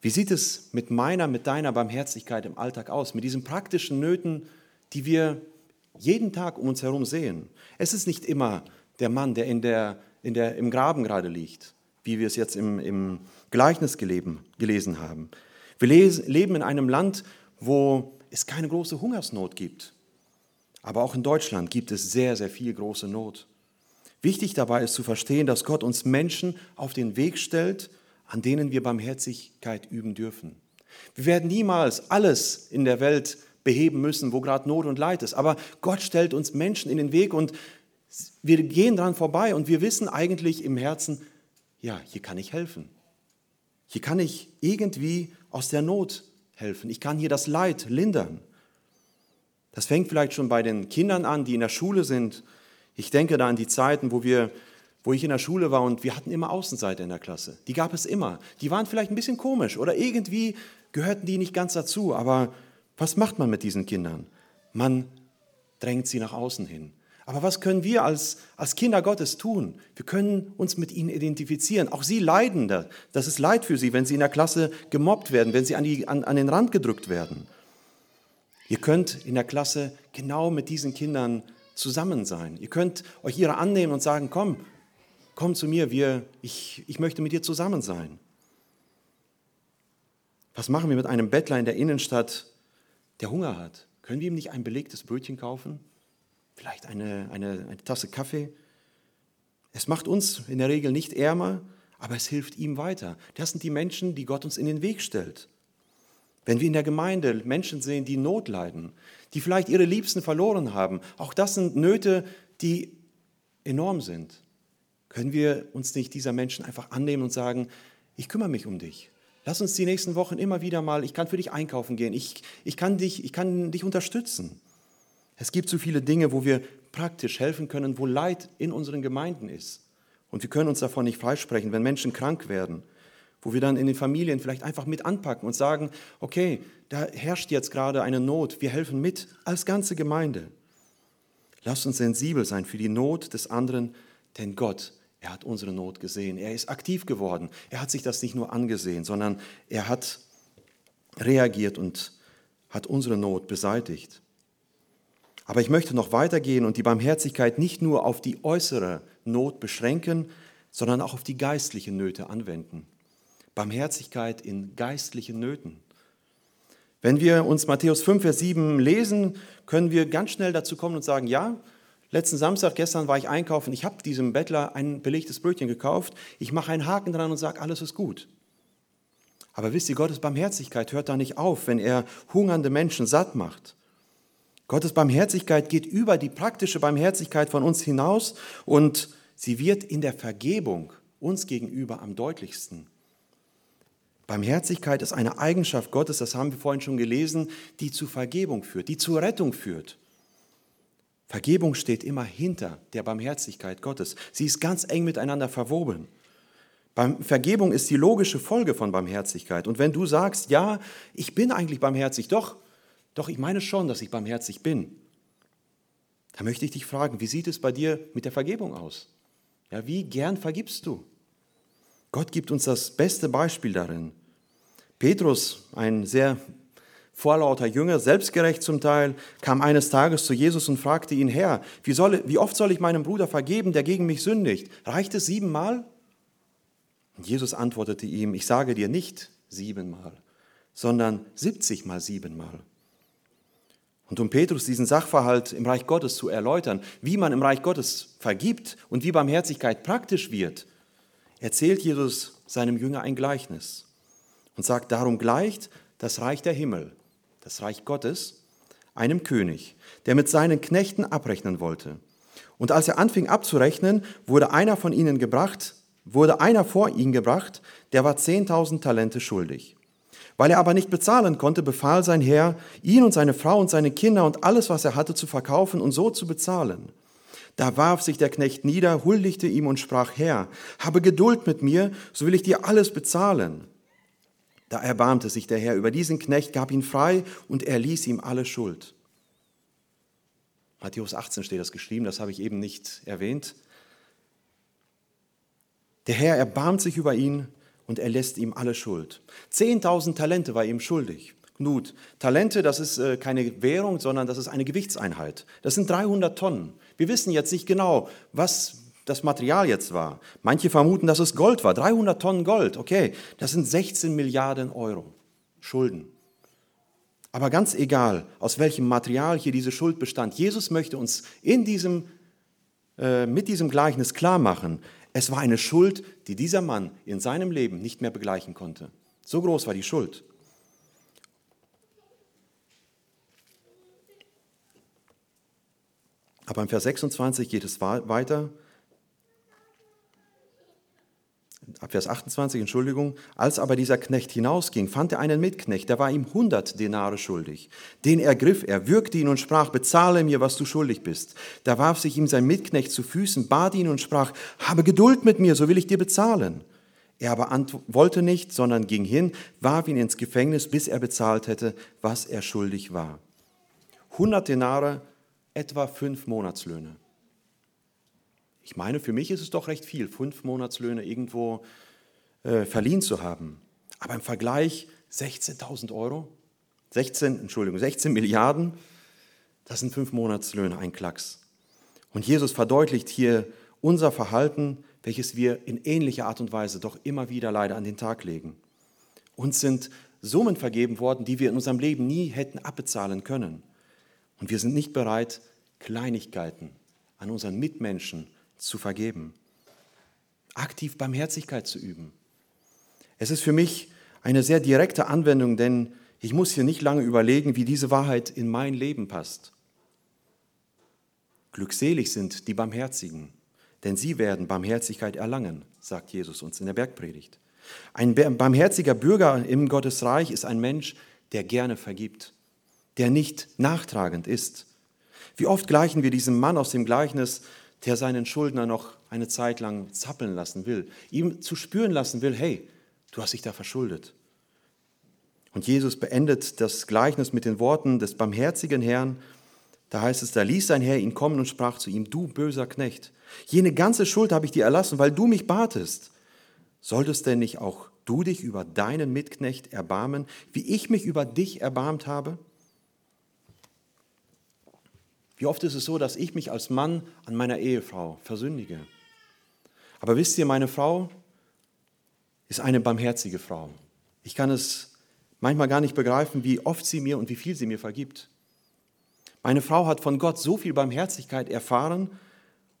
Wie sieht es mit meiner, mit deiner Barmherzigkeit im Alltag aus? Mit diesen praktischen Nöten, die wir jeden Tag um uns herum sehen. Es ist nicht immer der Mann, der, in der, in der im Graben gerade liegt wie wir es jetzt im, im Gleichnis geleben, gelesen haben. Wir leben in einem Land, wo es keine große Hungersnot gibt. Aber auch in Deutschland gibt es sehr, sehr viel große Not. Wichtig dabei ist zu verstehen, dass Gott uns Menschen auf den Weg stellt, an denen wir Barmherzigkeit üben dürfen. Wir werden niemals alles in der Welt beheben müssen, wo gerade Not und Leid ist. Aber Gott stellt uns Menschen in den Weg und wir gehen dran vorbei und wir wissen eigentlich im Herzen, ja, hier kann ich helfen. Hier kann ich irgendwie aus der Not helfen. Ich kann hier das Leid lindern. Das fängt vielleicht schon bei den Kindern an, die in der Schule sind. Ich denke da an die Zeiten, wo, wir, wo ich in der Schule war und wir hatten immer Außenseiter in der Klasse. Die gab es immer. Die waren vielleicht ein bisschen komisch oder irgendwie gehörten die nicht ganz dazu. Aber was macht man mit diesen Kindern? Man drängt sie nach außen hin. Aber was können wir als, als Kinder Gottes tun? Wir können uns mit ihnen identifizieren. Auch sie leiden. Das ist Leid für sie, wenn sie in der Klasse gemobbt werden, wenn sie an, die, an, an den Rand gedrückt werden. Ihr könnt in der Klasse genau mit diesen Kindern zusammen sein. Ihr könnt euch ihre annehmen und sagen, komm, komm zu mir, wir, ich, ich möchte mit dir zusammen sein. Was machen wir mit einem Bettler in der Innenstadt, der Hunger hat? Können wir ihm nicht ein belegtes Brötchen kaufen? vielleicht eine, eine, eine Tasse Kaffee. Es macht uns in der Regel nicht ärmer, aber es hilft ihm weiter. Das sind die Menschen, die Gott uns in den Weg stellt. Wenn wir in der Gemeinde Menschen sehen, die Not leiden, die vielleicht ihre Liebsten verloren haben, auch das sind Nöte, die enorm sind, können wir uns nicht dieser Menschen einfach annehmen und sagen, ich kümmere mich um dich. Lass uns die nächsten Wochen immer wieder mal, ich kann für dich einkaufen gehen, ich, ich, kann, dich, ich kann dich unterstützen. Es gibt so viele Dinge, wo wir praktisch helfen können, wo Leid in unseren Gemeinden ist. Und wir können uns davon nicht freisprechen, wenn Menschen krank werden, wo wir dann in den Familien vielleicht einfach mit anpacken und sagen, okay, da herrscht jetzt gerade eine Not, wir helfen mit als ganze Gemeinde. Lasst uns sensibel sein für die Not des anderen, denn Gott, er hat unsere Not gesehen, er ist aktiv geworden, er hat sich das nicht nur angesehen, sondern er hat reagiert und hat unsere Not beseitigt. Aber ich möchte noch weitergehen und die Barmherzigkeit nicht nur auf die äußere Not beschränken, sondern auch auf die geistlichen Nöte anwenden. Barmherzigkeit in geistlichen Nöten. Wenn wir uns Matthäus 5, Vers 7 lesen, können wir ganz schnell dazu kommen und sagen, ja, letzten Samstag, gestern war ich einkaufen, ich habe diesem Bettler ein belegtes Brötchen gekauft, ich mache einen Haken dran und sage, alles ist gut. Aber wisst ihr, Gottes Barmherzigkeit hört da nicht auf, wenn er hungernde Menschen satt macht. Gottes Barmherzigkeit geht über die praktische Barmherzigkeit von uns hinaus und sie wird in der Vergebung uns gegenüber am deutlichsten. Barmherzigkeit ist eine Eigenschaft Gottes, das haben wir vorhin schon gelesen, die zu Vergebung führt, die zur Rettung führt. Vergebung steht immer hinter der Barmherzigkeit Gottes. Sie ist ganz eng miteinander verwoben. Vergebung ist die logische Folge von Barmherzigkeit. Und wenn du sagst, ja, ich bin eigentlich barmherzig, doch, doch, ich meine schon, dass ich barmherzig bin. Da möchte ich dich fragen, wie sieht es bei dir mit der Vergebung aus? Ja, wie gern vergibst du? Gott gibt uns das beste Beispiel darin. Petrus, ein sehr vorlauter Jünger, selbstgerecht zum Teil, kam eines Tages zu Jesus und fragte ihn, Herr, wie, soll, wie oft soll ich meinem Bruder vergeben, der gegen mich sündigt? Reicht es siebenmal? Und Jesus antwortete ihm, ich sage dir nicht siebenmal, sondern siebzigmal siebenmal. Und um Petrus diesen Sachverhalt im Reich Gottes zu erläutern, wie man im Reich Gottes vergibt und wie Barmherzigkeit praktisch wird, erzählt Jesus seinem Jünger ein Gleichnis und sagt, darum gleicht das Reich der Himmel, das Reich Gottes, einem König, der mit seinen Knechten abrechnen wollte. Und als er anfing abzurechnen, wurde einer von ihnen gebracht, wurde einer vor ihn gebracht, der war 10.000 Talente schuldig. Weil er aber nicht bezahlen konnte, befahl sein Herr, ihn und seine Frau und seine Kinder und alles, was er hatte, zu verkaufen und so zu bezahlen. Da warf sich der Knecht nieder, huldigte ihm und sprach, Herr, habe Geduld mit mir, so will ich dir alles bezahlen. Da erbarmte sich der Herr über diesen Knecht, gab ihn frei und er ließ ihm alle Schuld. Matthäus 18 steht das geschrieben, das habe ich eben nicht erwähnt. Der Herr erbarmt sich über ihn und er lässt ihm alle Schuld. Zehntausend Talente war ihm schuldig. Knut, Talente, das ist äh, keine Währung, sondern das ist eine Gewichtseinheit. Das sind 300 Tonnen. Wir wissen jetzt nicht genau, was das Material jetzt war. Manche vermuten, dass es Gold war. 300 Tonnen Gold, okay, das sind 16 Milliarden Euro Schulden. Aber ganz egal, aus welchem Material hier diese Schuld bestand, Jesus möchte uns in diesem, äh, mit diesem Gleichnis klar machen, es war eine Schuld, die dieser Mann in seinem Leben nicht mehr begleichen konnte. So groß war die Schuld. Aber im Vers 26 geht es weiter. Ab Vers 28, Entschuldigung. Als aber dieser Knecht hinausging, fand er einen Mitknecht, der war ihm 100 Denare schuldig. Den ergriff er, würgte ihn und sprach, bezahle mir, was du schuldig bist. Da warf sich ihm sein Mitknecht zu Füßen, bat ihn und sprach, habe Geduld mit mir, so will ich dir bezahlen. Er aber wollte nicht, sondern ging hin, warf ihn ins Gefängnis, bis er bezahlt hätte, was er schuldig war. 100 Denare, etwa fünf Monatslöhne. Ich meine, für mich ist es doch recht viel, fünf Monatslöhne irgendwo äh, verliehen zu haben. Aber im Vergleich 16.000 Euro, 16, Entschuldigung, 16 Milliarden, das sind fünf Monatslöhne, ein Klacks. Und Jesus verdeutlicht hier unser Verhalten, welches wir in ähnlicher Art und Weise doch immer wieder leider an den Tag legen. Uns sind Summen vergeben worden, die wir in unserem Leben nie hätten abbezahlen können. Und wir sind nicht bereit, Kleinigkeiten an unseren Mitmenschen zu vergeben, aktiv Barmherzigkeit zu üben. Es ist für mich eine sehr direkte Anwendung, denn ich muss hier nicht lange überlegen, wie diese Wahrheit in mein Leben passt. Glückselig sind die Barmherzigen, denn sie werden Barmherzigkeit erlangen, sagt Jesus uns in der Bergpredigt. Ein barmherziger Bürger im Gottesreich ist ein Mensch, der gerne vergibt, der nicht nachtragend ist. Wie oft gleichen wir diesem Mann aus dem Gleichnis der seinen Schuldner noch eine Zeit lang zappeln lassen will, ihm zu spüren lassen will, hey, du hast dich da verschuldet. Und Jesus beendet das Gleichnis mit den Worten des barmherzigen Herrn. Da heißt es, da ließ sein Herr ihn kommen und sprach zu ihm, du böser Knecht, jene ganze Schuld habe ich dir erlassen, weil du mich batest. Solltest denn nicht auch du dich über deinen Mitknecht erbarmen, wie ich mich über dich erbarmt habe? Wie oft ist es so, dass ich mich als Mann an meiner Ehefrau versündige? Aber wisst ihr, meine Frau ist eine barmherzige Frau. Ich kann es manchmal gar nicht begreifen, wie oft sie mir und wie viel sie mir vergibt. Meine Frau hat von Gott so viel Barmherzigkeit erfahren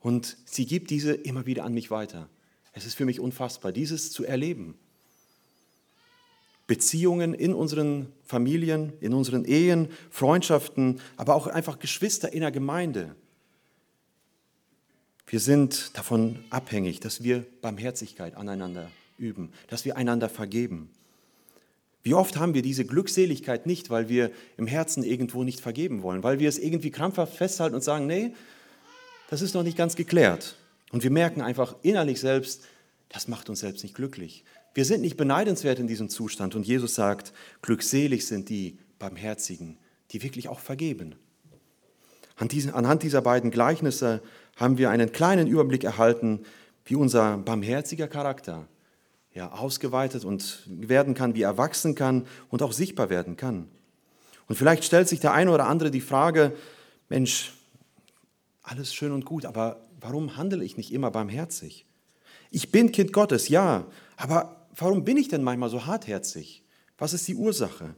und sie gibt diese immer wieder an mich weiter. Es ist für mich unfassbar, dieses zu erleben. Beziehungen in unseren Familien, in unseren Ehen, Freundschaften, aber auch einfach Geschwister in der Gemeinde. Wir sind davon abhängig, dass wir Barmherzigkeit aneinander üben, dass wir einander vergeben. Wie oft haben wir diese Glückseligkeit nicht, weil wir im Herzen irgendwo nicht vergeben wollen, weil wir es irgendwie krampfhaft festhalten und sagen, nee, das ist noch nicht ganz geklärt. Und wir merken einfach innerlich selbst, das macht uns selbst nicht glücklich. Wir sind nicht beneidenswert in diesem Zustand und Jesus sagt, glückselig sind die Barmherzigen, die wirklich auch vergeben. Anhand dieser beiden Gleichnisse haben wir einen kleinen Überblick erhalten, wie unser barmherziger Charakter ja, ausgeweitet und werden kann, wie er wachsen kann und auch sichtbar werden kann. Und vielleicht stellt sich der eine oder andere die Frage, Mensch, alles schön und gut, aber warum handle ich nicht immer barmherzig? Ich bin Kind Gottes, ja, aber warum bin ich denn manchmal so hartherzig? Was ist die Ursache?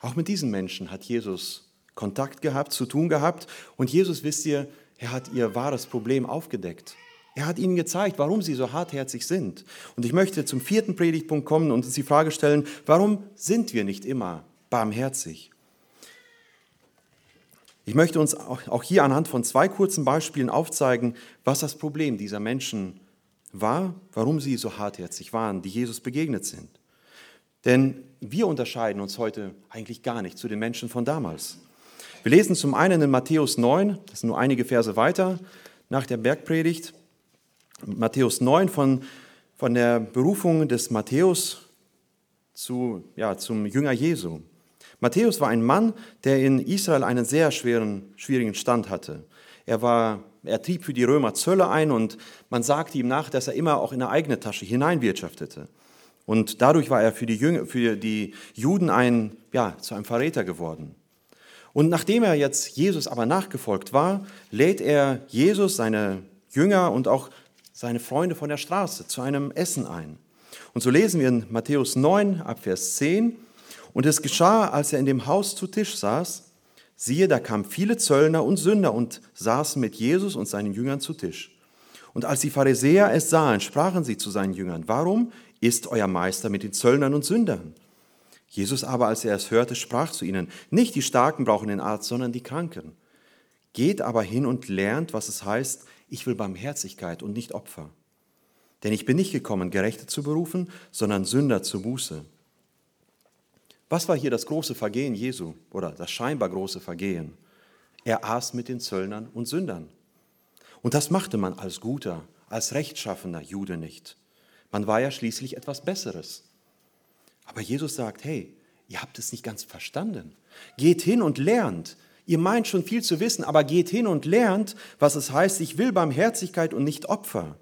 Auch mit diesen Menschen hat Jesus Kontakt gehabt, zu tun gehabt. Und Jesus, wisst ihr, er hat ihr wahres Problem aufgedeckt. Er hat ihnen gezeigt, warum sie so hartherzig sind. Und ich möchte zum vierten Predigtpunkt kommen und uns die Frage stellen, warum sind wir nicht immer barmherzig? Ich möchte uns auch hier anhand von zwei kurzen Beispielen aufzeigen, was das Problem dieser Menschen war, warum sie so hartherzig waren, die Jesus begegnet sind. Denn wir unterscheiden uns heute eigentlich gar nicht zu den Menschen von damals. Wir lesen zum einen in Matthäus 9, das sind nur einige Verse weiter, nach der Bergpredigt, Matthäus 9 von, von der Berufung des Matthäus zu, ja, zum Jünger Jesu. Matthäus war ein Mann, der in Israel einen sehr schweren, schwierigen Stand hatte. Er, war, er trieb für die Römer Zölle ein und man sagte ihm nach, dass er immer auch in eine eigene Tasche hineinwirtschaftete. Und dadurch war er für die, Jünger, für die Juden ein, ja, zu einem Verräter geworden. Und nachdem er jetzt Jesus aber nachgefolgt war, lädt er Jesus, seine Jünger und auch seine Freunde von der Straße zu einem Essen ein. Und so lesen wir in Matthäus 9 ab Vers 10, und es geschah, als er in dem Haus zu Tisch saß, siehe, da kamen viele Zöllner und Sünder und saßen mit Jesus und seinen Jüngern zu Tisch. Und als die Pharisäer es sahen, sprachen sie zu seinen Jüngern, warum ist euer Meister mit den Zöllnern und Sündern? Jesus aber, als er es hörte, sprach zu ihnen, nicht die Starken brauchen den Arzt, sondern die Kranken. Geht aber hin und lernt, was es heißt, ich will Barmherzigkeit und nicht Opfer. Denn ich bin nicht gekommen, Gerechte zu berufen, sondern Sünder zur Buße. Was war hier das große Vergehen Jesu oder das scheinbar große Vergehen? Er aß mit den Zöllnern und Sündern. Und das machte man als guter, als rechtschaffener Jude nicht. Man war ja schließlich etwas Besseres. Aber Jesus sagt, hey, ihr habt es nicht ganz verstanden. Geht hin und lernt. Ihr meint schon viel zu wissen, aber geht hin und lernt, was es heißt, ich will Barmherzigkeit und nicht Opfer.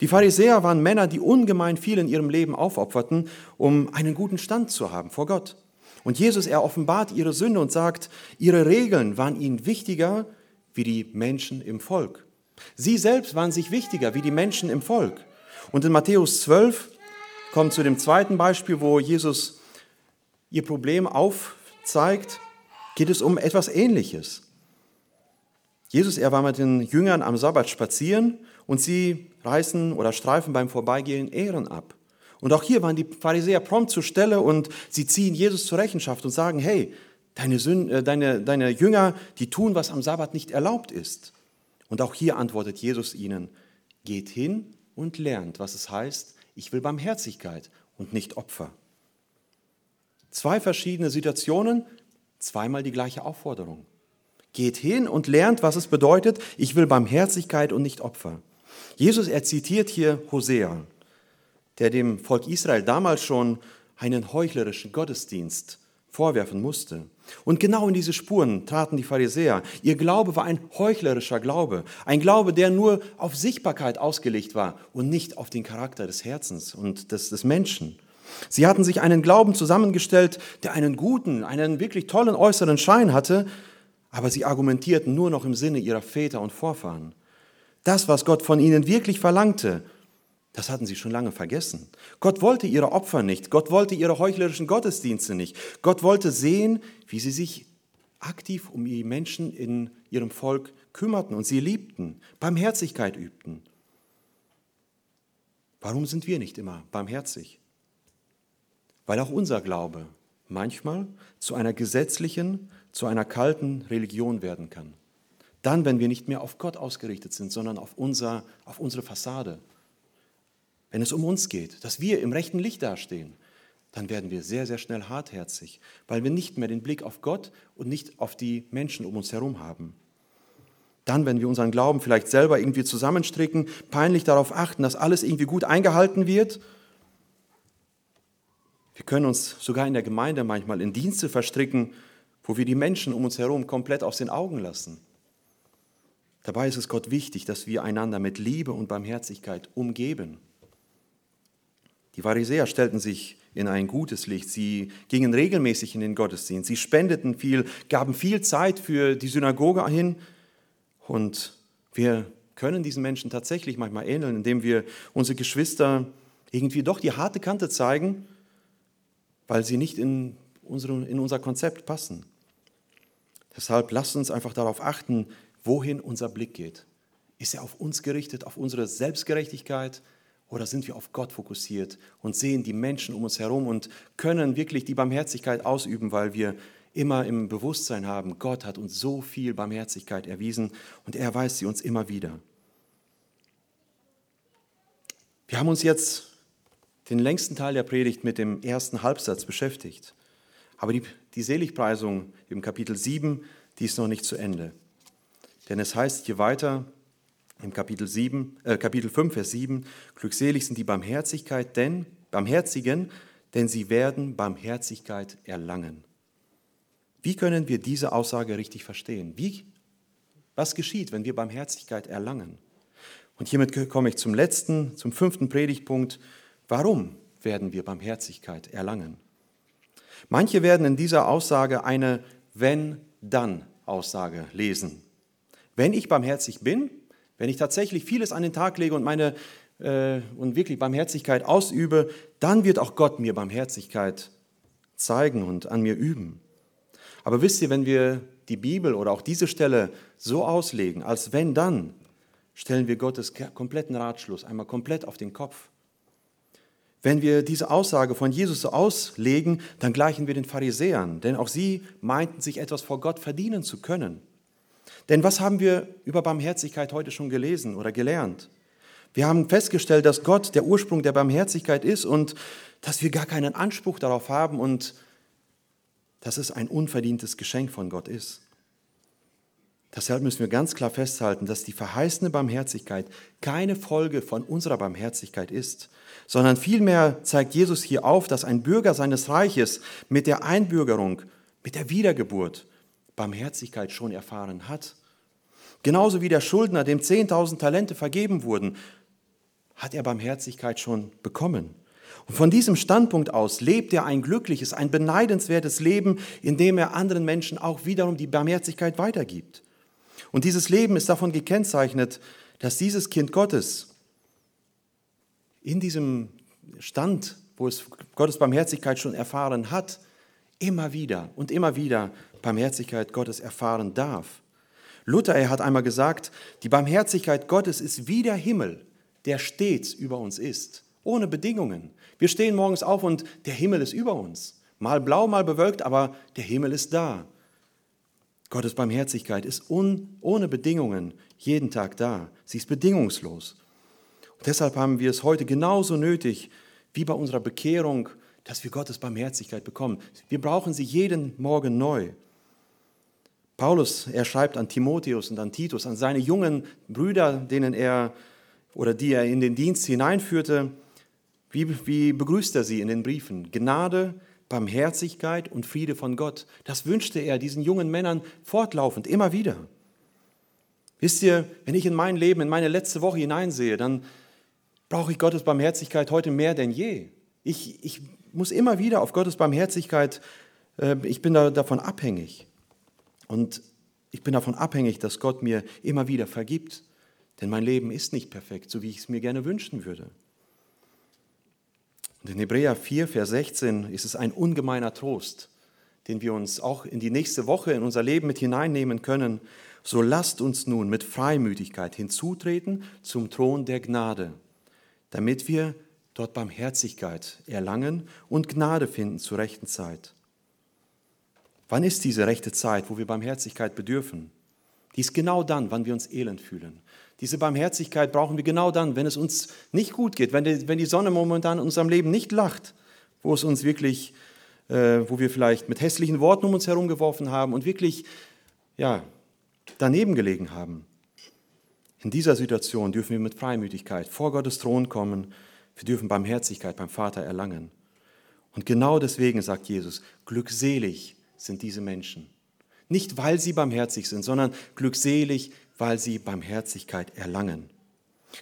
Die Pharisäer waren Männer, die ungemein viel in ihrem Leben aufopferten, um einen guten Stand zu haben vor Gott. Und Jesus, er offenbart ihre Sünde und sagt, ihre Regeln waren ihnen wichtiger wie die Menschen im Volk. Sie selbst waren sich wichtiger wie die Menschen im Volk. Und in Matthäus 12 kommt zu dem zweiten Beispiel, wo Jesus ihr Problem aufzeigt, geht es um etwas Ähnliches. Jesus, er war mit den Jüngern am Sabbat spazieren und sie reißen oder streifen beim Vorbeigehen Ehren ab. Und auch hier waren die Pharisäer prompt zur Stelle und sie ziehen Jesus zur Rechenschaft und sagen, hey, deine, Sünde, äh, deine, deine Jünger, die tun, was am Sabbat nicht erlaubt ist. Und auch hier antwortet Jesus ihnen, geht hin und lernt, was es heißt, ich will Barmherzigkeit und nicht Opfer. Zwei verschiedene Situationen, zweimal die gleiche Aufforderung. Geht hin und lernt, was es bedeutet, ich will Barmherzigkeit und nicht Opfer. Jesus, er zitiert hier Hosea, der dem Volk Israel damals schon einen heuchlerischen Gottesdienst vorwerfen musste. Und genau in diese Spuren traten die Pharisäer. Ihr Glaube war ein heuchlerischer Glaube, ein Glaube, der nur auf Sichtbarkeit ausgelegt war und nicht auf den Charakter des Herzens und des, des Menschen. Sie hatten sich einen Glauben zusammengestellt, der einen guten, einen wirklich tollen äußeren Schein hatte, aber sie argumentierten nur noch im Sinne ihrer Väter und Vorfahren. Das, was Gott von ihnen wirklich verlangte, das hatten sie schon lange vergessen. Gott wollte ihre Opfer nicht. Gott wollte ihre heuchlerischen Gottesdienste nicht. Gott wollte sehen, wie sie sich aktiv um die Menschen in ihrem Volk kümmerten und sie liebten, Barmherzigkeit übten. Warum sind wir nicht immer barmherzig? Weil auch unser Glaube manchmal zu einer gesetzlichen, zu einer kalten Religion werden kann. Dann, wenn wir nicht mehr auf Gott ausgerichtet sind, sondern auf, unser, auf unsere Fassade. Wenn es um uns geht, dass wir im rechten Licht dastehen, dann werden wir sehr, sehr schnell hartherzig, weil wir nicht mehr den Blick auf Gott und nicht auf die Menschen um uns herum haben. Dann, wenn wir unseren Glauben vielleicht selber irgendwie zusammenstricken, peinlich darauf achten, dass alles irgendwie gut eingehalten wird. Wir können uns sogar in der Gemeinde manchmal in Dienste verstricken, wo wir die Menschen um uns herum komplett aus den Augen lassen. Dabei ist es Gott wichtig, dass wir einander mit Liebe und Barmherzigkeit umgeben. Die Pharisäer stellten sich in ein gutes Licht. Sie gingen regelmäßig in den Gottesdienst. Sie spendeten viel, gaben viel Zeit für die Synagoge hin. Und wir können diesen Menschen tatsächlich manchmal ähneln, indem wir unsere Geschwister irgendwie doch die harte Kante zeigen, weil sie nicht in, unsere, in unser Konzept passen. Deshalb lasst uns einfach darauf achten, wohin unser Blick geht. Ist er auf uns gerichtet, auf unsere Selbstgerechtigkeit oder sind wir auf Gott fokussiert und sehen die Menschen um uns herum und können wirklich die Barmherzigkeit ausüben, weil wir immer im Bewusstsein haben, Gott hat uns so viel Barmherzigkeit erwiesen und er erweist sie uns immer wieder. Wir haben uns jetzt den längsten Teil der Predigt mit dem ersten Halbsatz beschäftigt. Aber die, die Seligpreisung im Kapitel 7, die ist noch nicht zu Ende. Denn es heißt hier weiter im Kapitel, 7, äh, Kapitel 5, Vers 7, glückselig sind die Barmherzigkeit, denn, Barmherzigen, denn sie werden Barmherzigkeit erlangen. Wie können wir diese Aussage richtig verstehen? Wie, was geschieht, wenn wir Barmherzigkeit erlangen? Und hiermit komme ich zum letzten, zum fünften Predigtpunkt. Warum werden wir Barmherzigkeit erlangen? Manche werden in dieser Aussage eine Wenn-Dann-Aussage lesen. Wenn ich barmherzig bin, wenn ich tatsächlich vieles an den Tag lege und meine äh, und wirklich Barmherzigkeit ausübe, dann wird auch Gott mir Barmherzigkeit zeigen und an mir üben. Aber wisst ihr, wenn wir die Bibel oder auch diese Stelle so auslegen, als wenn dann, stellen wir Gottes kompletten Ratschluss einmal komplett auf den Kopf. Wenn wir diese Aussage von Jesus so auslegen, dann gleichen wir den Pharisäern, denn auch sie meinten sich etwas vor Gott verdienen zu können. Denn was haben wir über Barmherzigkeit heute schon gelesen oder gelernt? Wir haben festgestellt, dass Gott der Ursprung der Barmherzigkeit ist und dass wir gar keinen Anspruch darauf haben und dass es ein unverdientes Geschenk von Gott ist. Deshalb müssen wir ganz klar festhalten, dass die verheißene Barmherzigkeit keine Folge von unserer Barmherzigkeit ist, sondern vielmehr zeigt Jesus hier auf, dass ein Bürger seines Reiches mit der Einbürgerung, mit der Wiedergeburt Barmherzigkeit schon erfahren hat. Genauso wie der Schuldner, dem 10.000 Talente vergeben wurden, hat er Barmherzigkeit schon bekommen. Und von diesem Standpunkt aus lebt er ein glückliches, ein beneidenswertes Leben, in dem er anderen Menschen auch wiederum die Barmherzigkeit weitergibt. Und dieses Leben ist davon gekennzeichnet, dass dieses Kind Gottes in diesem Stand, wo es Gottes Barmherzigkeit schon erfahren hat, immer wieder und immer wieder Barmherzigkeit Gottes erfahren darf. Luther, er hat einmal gesagt, die Barmherzigkeit Gottes ist wie der Himmel, der stets über uns ist, ohne Bedingungen. Wir stehen morgens auf und der Himmel ist über uns. Mal blau, mal bewölkt, aber der Himmel ist da. Gottes Barmherzigkeit ist un, ohne Bedingungen jeden Tag da. Sie ist bedingungslos. Und deshalb haben wir es heute genauso nötig wie bei unserer Bekehrung, dass wir Gottes Barmherzigkeit bekommen. Wir brauchen sie jeden Morgen neu. Paulus, er schreibt an Timotheus und an Titus, an seine jungen Brüder, denen er oder die er in den Dienst hineinführte, wie, wie begrüßt er sie in den Briefen? Gnade, Barmherzigkeit und Friede von Gott. Das wünschte er diesen jungen Männern fortlaufend, immer wieder. Wisst ihr, wenn ich in mein Leben, in meine letzte Woche hineinsehe, dann brauche ich Gottes Barmherzigkeit heute mehr denn je. Ich, ich muss immer wieder auf Gottes Barmherzigkeit, äh, ich bin da, davon abhängig. Und Ich bin davon abhängig, dass Gott mir immer wieder vergibt, denn mein Leben ist nicht perfekt, so wie ich es mir gerne wünschen würde. Und in Hebräer 4, Vers 16 ist es ein ungemeiner Trost, den wir uns auch in die nächste Woche in unser Leben mit hineinnehmen können. So lasst uns nun mit Freimütigkeit hinzutreten zum Thron der Gnade, damit wir dort Barmherzigkeit erlangen und Gnade finden zur rechten Zeit. Wann ist diese rechte Zeit, wo wir Barmherzigkeit bedürfen? Die ist genau dann, wann wir uns elend fühlen. Diese Barmherzigkeit brauchen wir genau dann, wenn es uns nicht gut geht, wenn die, wenn die Sonne momentan in unserem Leben nicht lacht, wo es uns wirklich, äh, wo wir vielleicht mit hässlichen Worten um uns herum geworfen haben und wirklich, ja, daneben gelegen haben. In dieser Situation dürfen wir mit Freimütigkeit vor Gottes Thron kommen. Wir dürfen Barmherzigkeit beim Vater erlangen. Und genau deswegen sagt Jesus, glückselig sind diese Menschen. Nicht, weil sie barmherzig sind, sondern glückselig, weil sie Barmherzigkeit erlangen.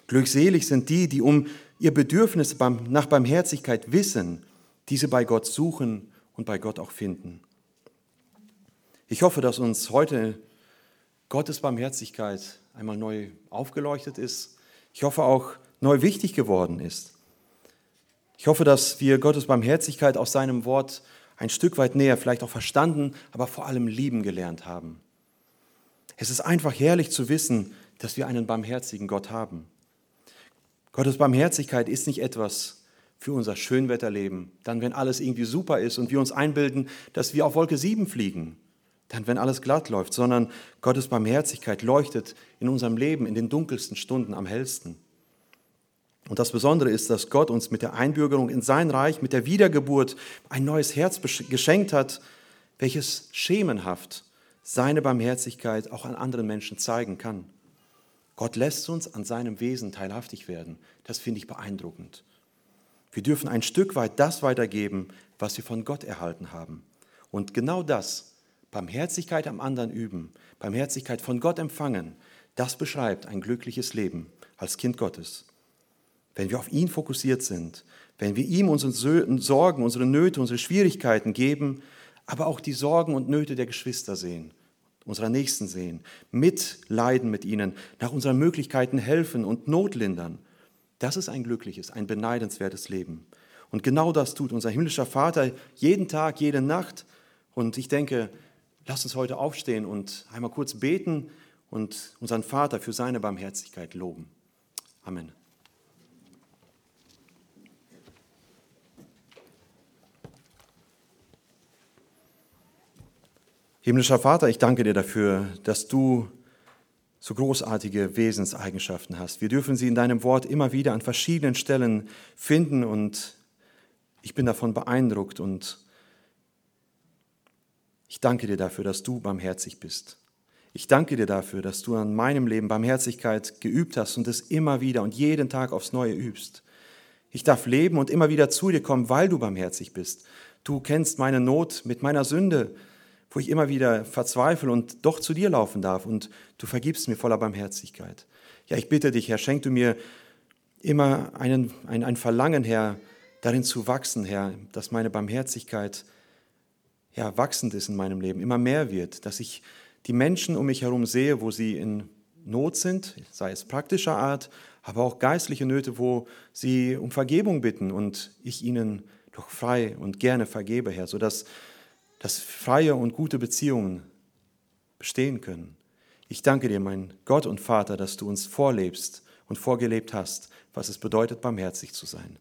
Glückselig sind die, die um ihr Bedürfnis nach Barmherzigkeit wissen, diese bei Gott suchen und bei Gott auch finden. Ich hoffe, dass uns heute Gottes Barmherzigkeit einmal neu aufgeleuchtet ist. Ich hoffe auch neu wichtig geworden ist. Ich hoffe, dass wir Gottes Barmherzigkeit aus seinem Wort ein Stück weit näher vielleicht auch verstanden, aber vor allem lieben gelernt haben. Es ist einfach herrlich zu wissen, dass wir einen barmherzigen Gott haben. Gottes Barmherzigkeit ist nicht etwas für unser Schönwetterleben, dann wenn alles irgendwie super ist und wir uns einbilden, dass wir auf Wolke 7 fliegen, dann wenn alles glatt läuft, sondern Gottes Barmherzigkeit leuchtet in unserem Leben in den dunkelsten Stunden am hellsten. Und das Besondere ist, dass Gott uns mit der Einbürgerung in sein Reich, mit der Wiedergeburt ein neues Herz geschenkt hat, welches schemenhaft seine Barmherzigkeit auch an anderen Menschen zeigen kann. Gott lässt uns an seinem Wesen teilhaftig werden. Das finde ich beeindruckend. Wir dürfen ein Stück weit das weitergeben, was wir von Gott erhalten haben. Und genau das, Barmherzigkeit am anderen üben, Barmherzigkeit von Gott empfangen, das beschreibt ein glückliches Leben als Kind Gottes. Wenn wir auf ihn fokussiert sind, wenn wir ihm unsere Sorgen, unsere Nöte, unsere Schwierigkeiten geben, aber auch die Sorgen und Nöte der Geschwister sehen, unserer Nächsten sehen, mitleiden mit ihnen, nach unseren Möglichkeiten helfen und Not lindern. Das ist ein glückliches, ein beneidenswertes Leben. Und genau das tut unser himmlischer Vater jeden Tag, jede Nacht. Und ich denke, lasst uns heute aufstehen und einmal kurz beten und unseren Vater für seine Barmherzigkeit loben. Amen. Himmlischer Vater, ich danke dir dafür, dass du so großartige Wesenseigenschaften hast. Wir dürfen sie in deinem Wort immer wieder an verschiedenen Stellen finden und ich bin davon beeindruckt und ich danke dir dafür, dass du barmherzig bist. Ich danke dir dafür, dass du an meinem Leben Barmherzigkeit geübt hast und es immer wieder und jeden Tag aufs Neue übst. Ich darf leben und immer wieder zu dir kommen, weil du barmherzig bist. Du kennst meine Not mit meiner Sünde wo ich immer wieder verzweifle und doch zu dir laufen darf und du vergibst mir voller Barmherzigkeit. Ja, ich bitte dich, Herr, schenk du mir immer einen, ein, ein Verlangen, Herr, darin zu wachsen, Herr, dass meine Barmherzigkeit ja, wachsend ist in meinem Leben, immer mehr wird, dass ich die Menschen um mich herum sehe, wo sie in Not sind, sei es praktischer Art, aber auch geistliche Nöte, wo sie um Vergebung bitten und ich ihnen doch frei und gerne vergebe, Herr, sodass dass freie und gute Beziehungen bestehen können. Ich danke dir, mein Gott und Vater, dass du uns vorlebst und vorgelebt hast, was es bedeutet, barmherzig zu sein.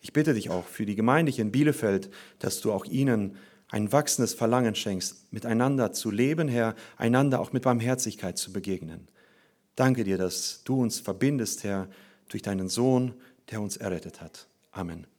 Ich bitte dich auch für die Gemeinde hier in Bielefeld, dass du auch ihnen ein wachsendes Verlangen schenkst, miteinander zu leben, Herr, einander auch mit Barmherzigkeit zu begegnen. Danke dir, dass du uns verbindest, Herr, durch deinen Sohn, der uns errettet hat. Amen.